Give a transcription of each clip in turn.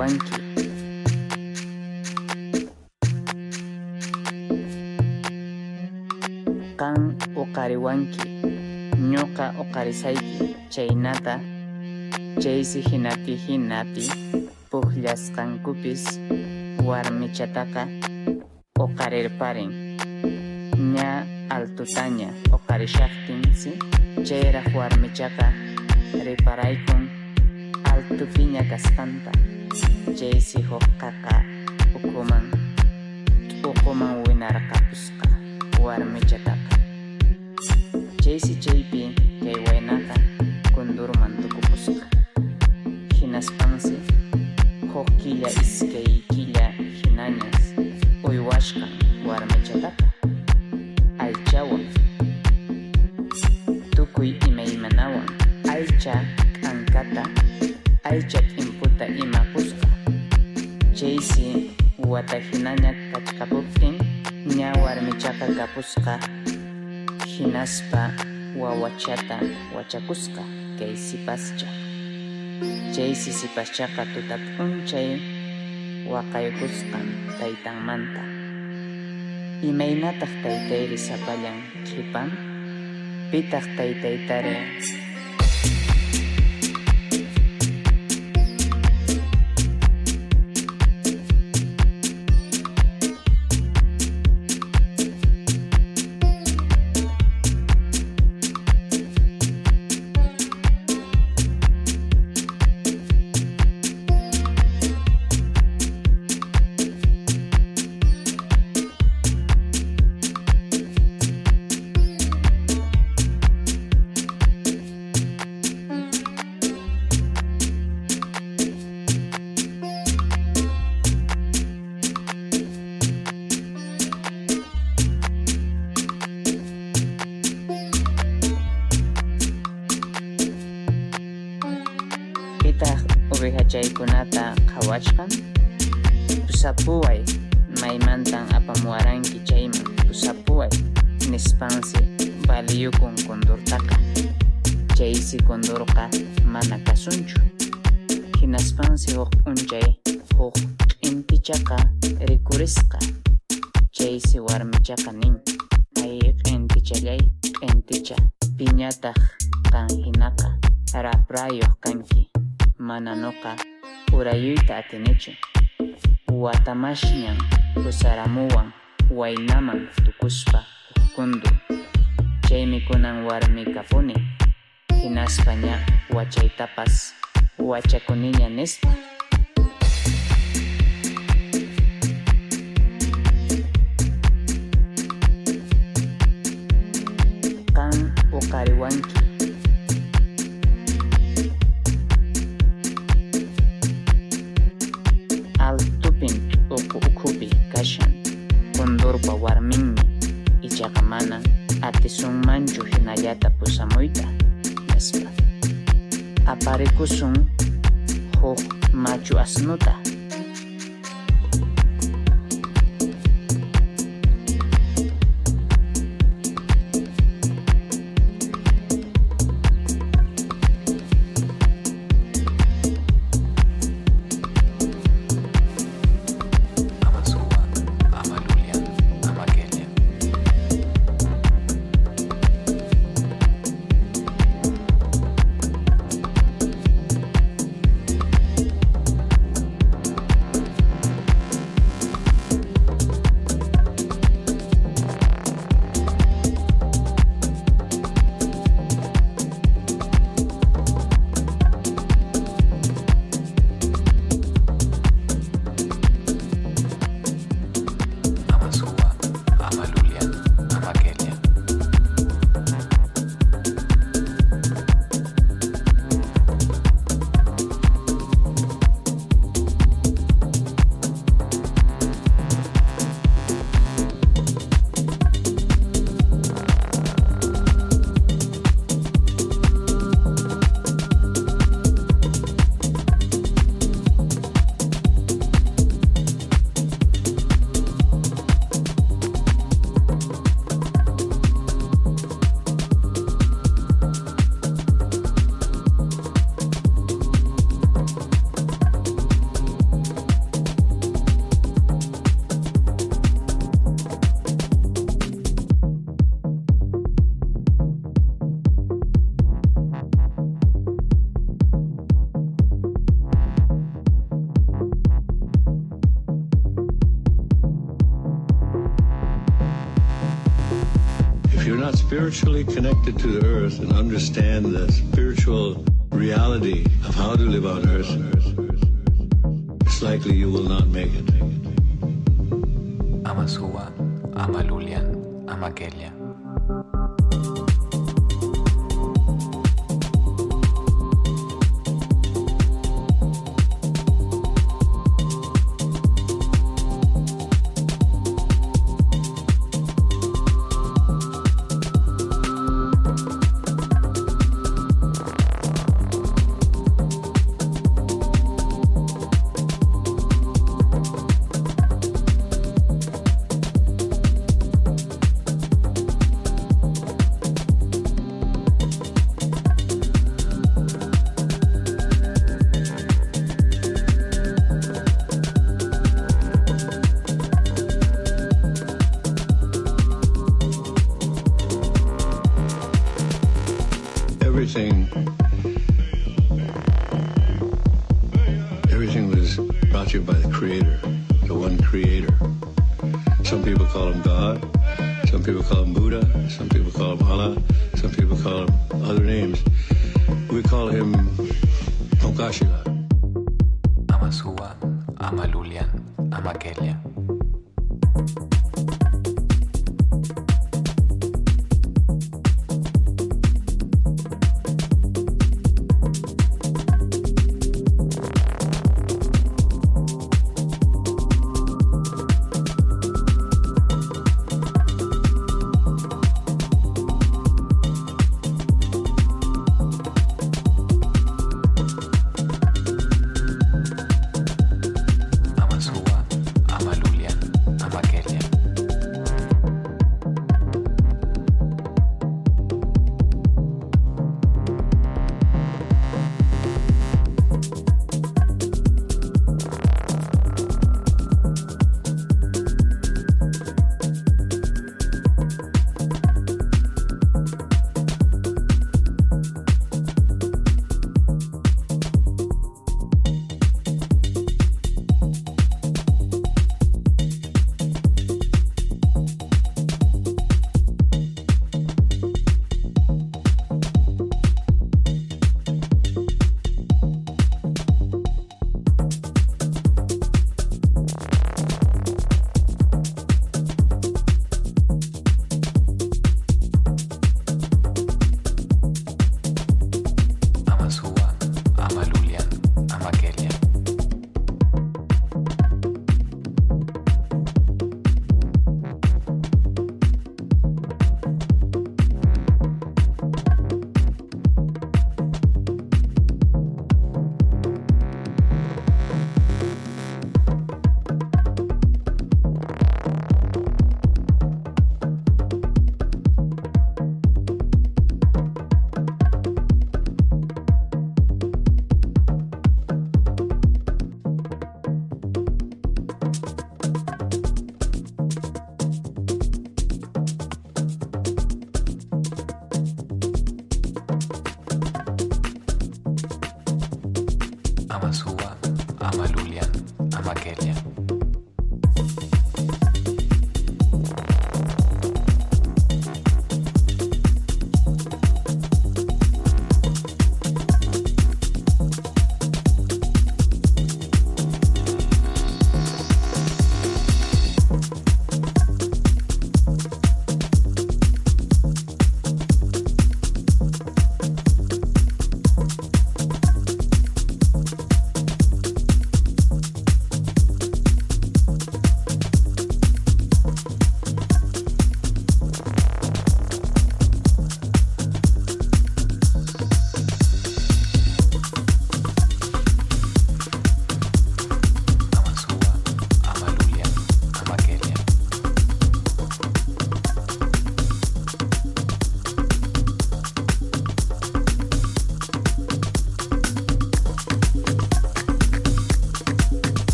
uqariwanki kan uqariwanki ñuqa uqarisayki chaynata chaysi hinapi hinapi pukllasqankupis warmichataqa uqarirparin ña altutaña uqarishaptinsi chayraq warmichaqa riparaykun altupiña kasqanta chaysi huk qaqa ukuman t'uquman winarqapusqa warmichataqa chaysi chaypi kay waynaqa kundurman tukupusqa hinaspansi huk killa iskay killa hinañas. Uywashqan warmichataqa aychawan tukuy imaymanawan aycha aycha t'imputa imapusqa chaysi wata hinaña kachkapuptin ña warmichaqa kapusqa hinaspa wawachata wachakusqa kay sipascha chaysi sipaschaqa tuta p'unchay waqaykusqan taytanmanta imaynataq taytayri sapallan qhipan pitaq taytaytari ovejachaykunata qhawachkan pusapuway maymantan apamuwaranki chayman pusapuway nispansi valiyukun kundurtaqa chaysi kundurqa mana kasunchu hinaspansi huk p'unchay huk q'intichaqa rikurisqa chaysi warmichaqa nin ay q'intichallay q'inticha piñataq kan hinaqa raprayuq kanki mana nuqa urayuyta atinichu watamashñan pusaramuwan waynaman tukuspa kundu chaymi kunan warmi kapuni hinaspa ña wachaytapas wachakuniña nispa kan uqariwanki kundurpa warminmi ichaqa mana atisunmanchu hinallata pusamuyta. Nispa aparikusun huk machu asnuta spiritually connected to the earth and understand the spiritual reality of how to live on earth,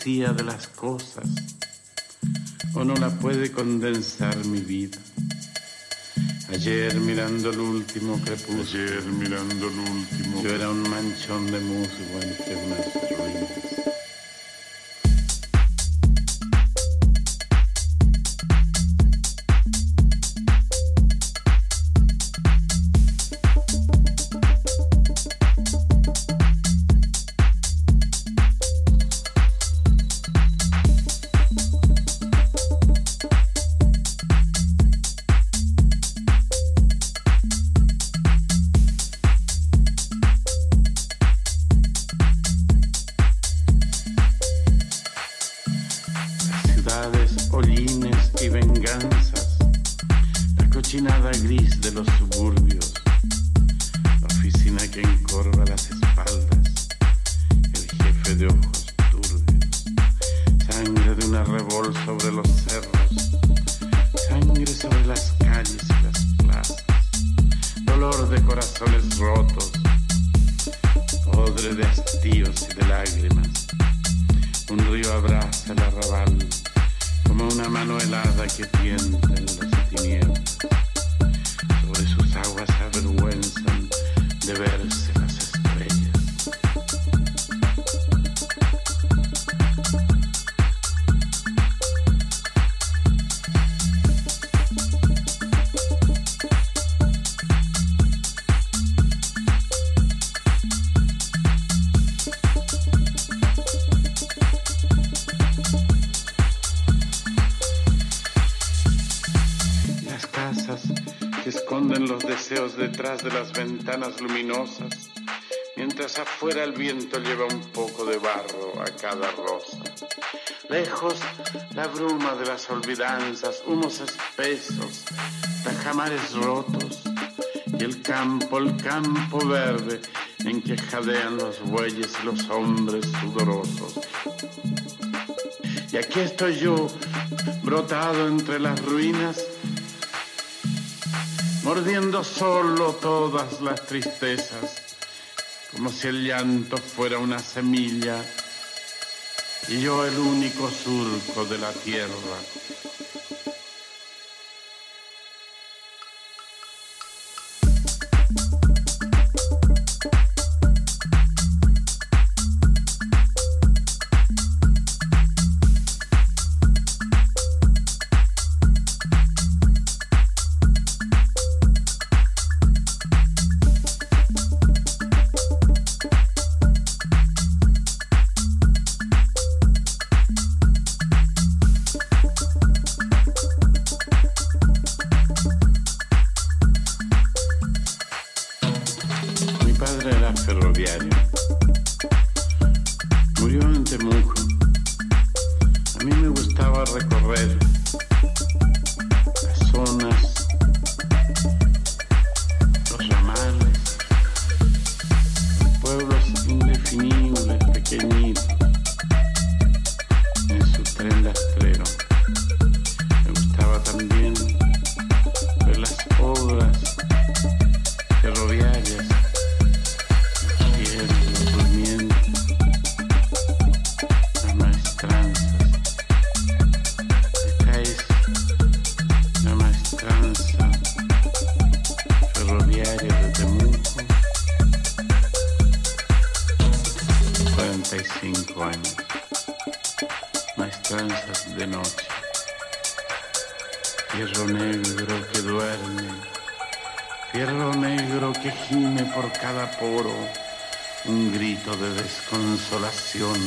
poesía de las cosas o no la puede condensar mi vida. Ayer mirando el último crepúsculo, ayer mirando el último, yo era un manchón de musgo entre detrás de las ventanas luminosas, mientras afuera el viento lleva un poco de barro a cada rosa. Lejos la bruma de las olvidanzas, humos espesos, tajamares rotos y el campo, el campo verde en que jadean los bueyes y los hombres sudorosos. Y aquí estoy yo, brotado entre las ruinas, mordiendo solo todas las tristezas, como si el llanto fuera una semilla y yo el único surco de la tierra. Desconsolación.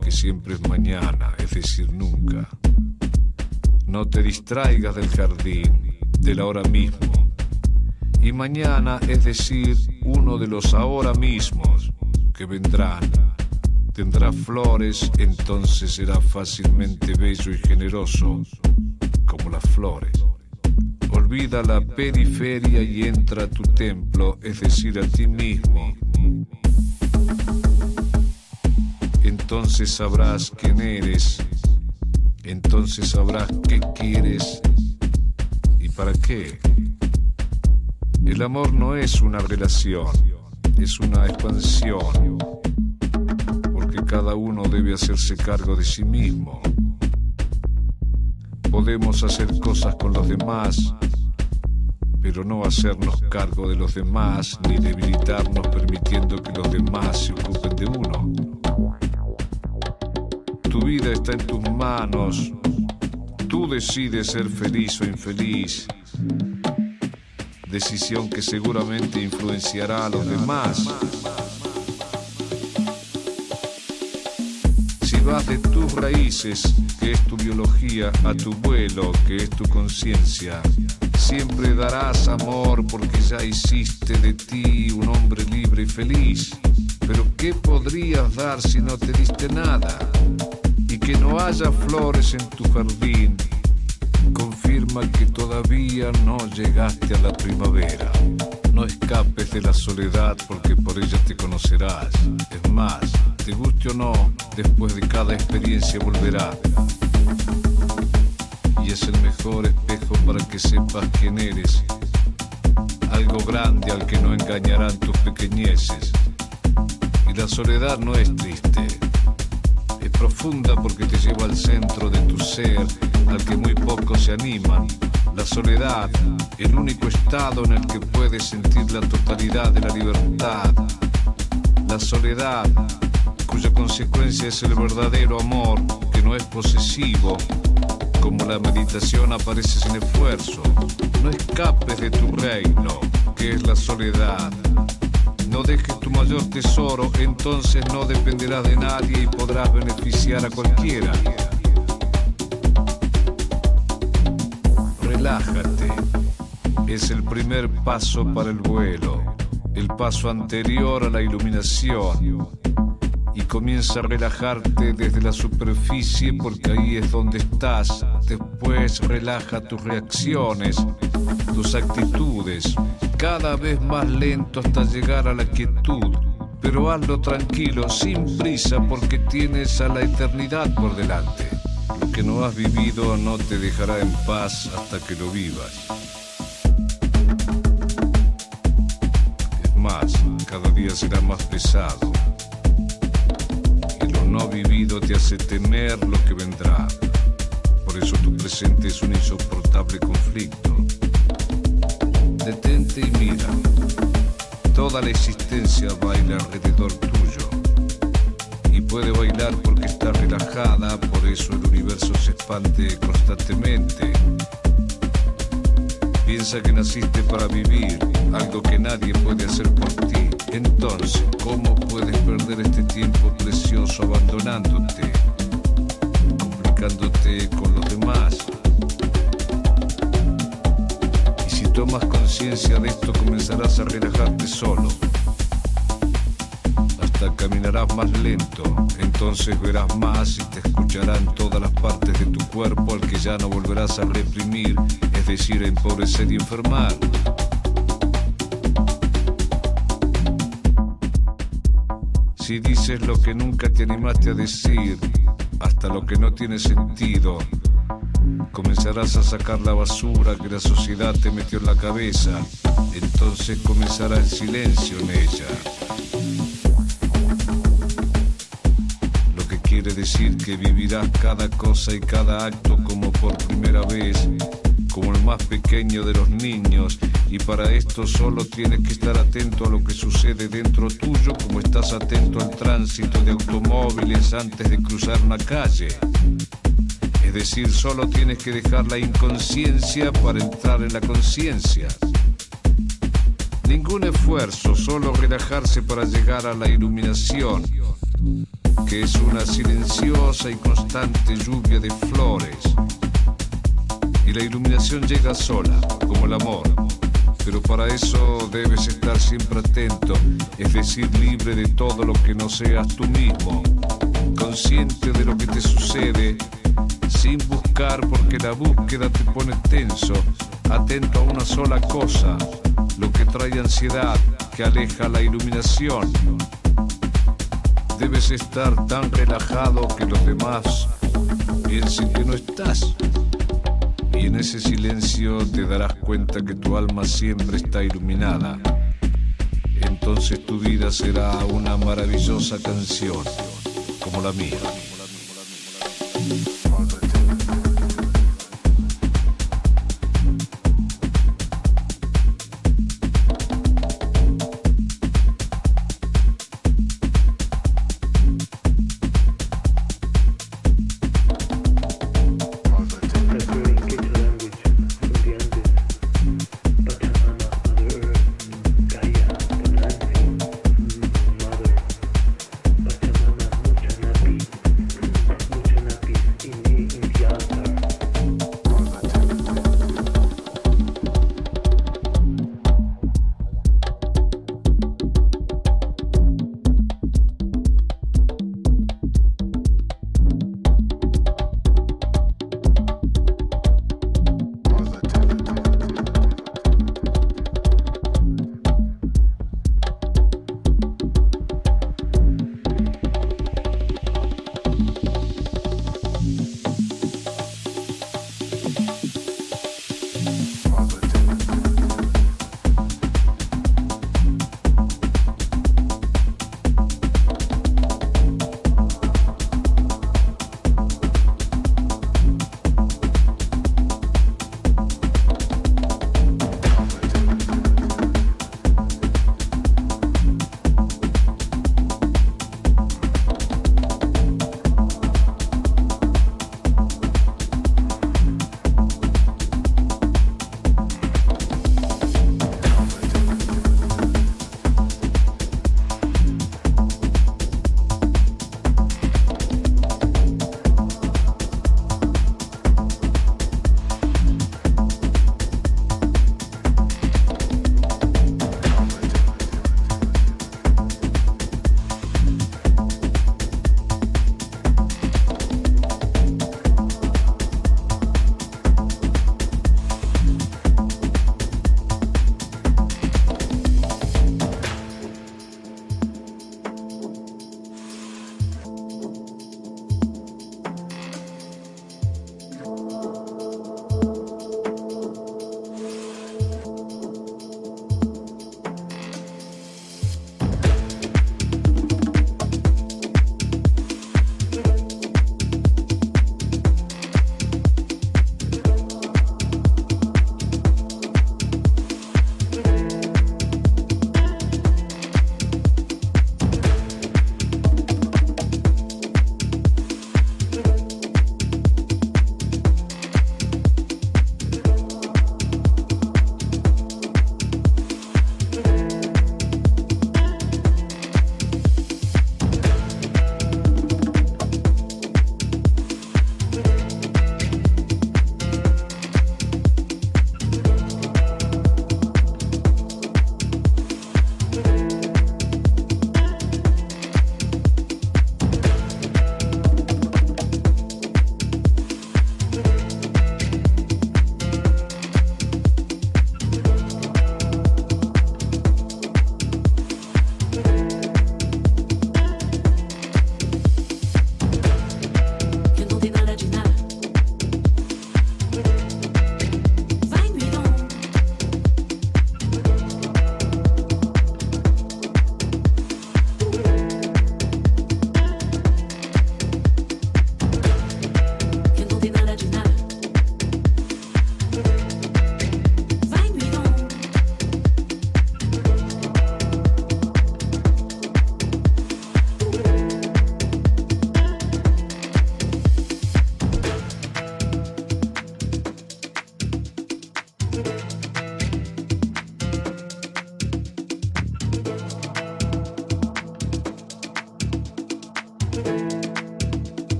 Que siempre es mañana, es decir, nunca. No te distraigas del jardín, del ahora mismo. Y mañana, es decir, uno de los ahora mismos que vendrán, tendrá flores, entonces será fácilmente bello y generoso, como las flores. Olvida la periferia y entra a tu templo, es decir, a ti mismo. Entonces sabrás quién eres, entonces sabrás qué quieres y para qué. El amor no es una relación, es una expansión, porque cada uno debe hacerse cargo de sí mismo. Podemos hacer cosas con los demás, pero no hacernos cargo de los demás ni debilitarnos permitiendo que los demás se ocupen de uno. Está en tus manos. Tú decides ser feliz o infeliz. Decisión que seguramente influenciará a los demás. Si vas de tus raíces, que es tu biología, a tu vuelo, que es tu conciencia, siempre darás amor porque ya hiciste de ti un hombre libre y feliz. Pero ¿qué podrías dar si no te diste nada? Que no haya flores en tu jardín confirma que todavía no llegaste a la primavera. No escapes de la soledad porque por ella te conocerás. Es más, te guste o no, después de cada experiencia volverá. Y es el mejor espejo para que sepas quién eres. Algo grande al que no engañarán tus pequeñeces. Y la soledad no es triste. Profunda porque te lleva al centro de tu ser, al que muy pocos se animan. La soledad, el único estado en el que puedes sentir la totalidad de la libertad. La soledad, cuya consecuencia es el verdadero amor, que no es posesivo. Como la meditación aparece sin esfuerzo. No escapes de tu reino, que es la soledad. No dejes tu mayor tesoro, entonces no dependerás de nadie y podrás beneficiar a cualquiera. Relájate. Es el primer paso para el vuelo, el paso anterior a la iluminación. Y comienza a relajarte desde la superficie porque ahí es donde estás. Después relaja tus reacciones, tus actitudes, cada vez más lento hasta llegar a la quietud. Pero hazlo tranquilo, sin prisa, porque tienes a la eternidad por delante. Lo que no has vivido no te dejará en paz hasta que lo vivas. Es más, cada día será más pesado. Y lo no vivido te hace temer lo que vendrá. Por eso tu presente es un insoportable conflicto. Detente y mira. Toda la existencia baila alrededor tuyo. Y puede bailar porque está relajada, por eso el universo se expande constantemente. Piensa que naciste para vivir, algo que nadie puede hacer por ti. Entonces, ¿cómo puedes perder este tiempo precioso abandonándote, complicándote con los tomas conciencia de esto, comenzarás a relajarte solo. Hasta caminarás más lento, entonces verás más y te escucharán todas las partes de tu cuerpo al que ya no volverás a reprimir, es decir, a empobrecer y enfermar. Si dices lo que nunca te animaste a decir, hasta lo que no tiene sentido, comenzarás a sacar la basura que la sociedad te metió en la cabeza. Entonces comenzará el silencio en ella. Lo que quiere decir que vivirás cada cosa y cada acto como por primera vez, como el más pequeño de los niños. Y para esto solo tienes que estar atento a lo que sucede dentro tuyo, como estás atento al tránsito de automóviles antes de cruzar una calle. Es decir, solo tienes que dejar la inconsciencia para entrar en la conciencia. Ningún esfuerzo, solo relajarse para llegar a la iluminación, que es una silenciosa y constante lluvia de flores. Y la iluminación llega sola, como el amor. Pero para eso debes estar siempre atento, es decir, libre de todo lo que no seas tú mismo, consciente de lo que te sucede, sin buscar porque la búsqueda te pone tenso, atento a una sola cosa, lo que trae ansiedad, que aleja la iluminación. Debes estar tan relajado que los demás piensen que no estás. Y en ese silencio te darás cuenta que tu alma siempre está iluminada. Entonces tu vida será una maravillosa canción, como la mía.